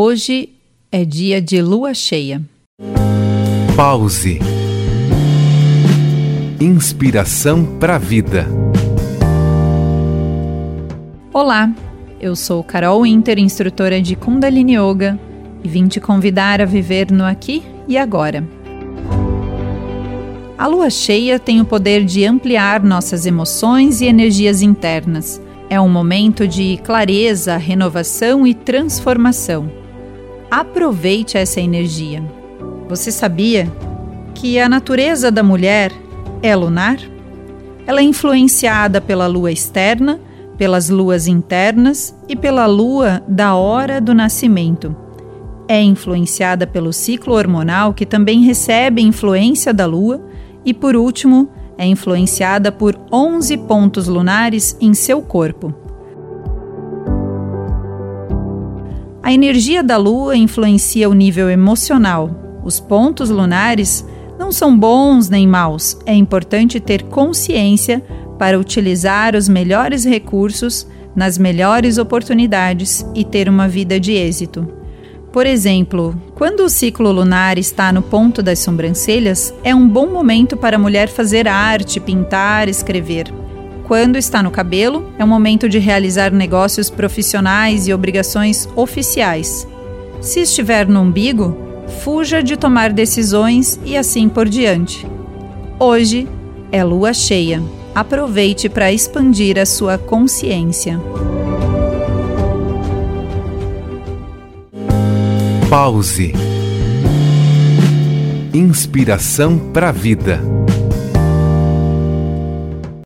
Hoje é dia de lua cheia. Pause. Inspiração para a vida. Olá, eu sou Carol Inter, instrutora de Kundalini Yoga, e vim te convidar a viver no aqui e agora. A lua cheia tem o poder de ampliar nossas emoções e energias internas. É um momento de clareza, renovação e transformação. Aproveite essa energia. Você sabia que a natureza da mulher é lunar? Ela é influenciada pela lua externa, pelas luas internas e pela lua da hora do nascimento. É influenciada pelo ciclo hormonal, que também recebe influência da lua e, por último, é influenciada por 11 pontos lunares em seu corpo. A energia da lua influencia o nível emocional. Os pontos lunares não são bons nem maus, é importante ter consciência para utilizar os melhores recursos nas melhores oportunidades e ter uma vida de êxito. Por exemplo, quando o ciclo lunar está no ponto das sobrancelhas, é um bom momento para a mulher fazer arte, pintar, escrever. Quando está no cabelo, é o momento de realizar negócios profissionais e obrigações oficiais. Se estiver no umbigo, fuja de tomar decisões e assim por diante. Hoje é lua cheia. Aproveite para expandir a sua consciência. Pause. Inspiração para a vida.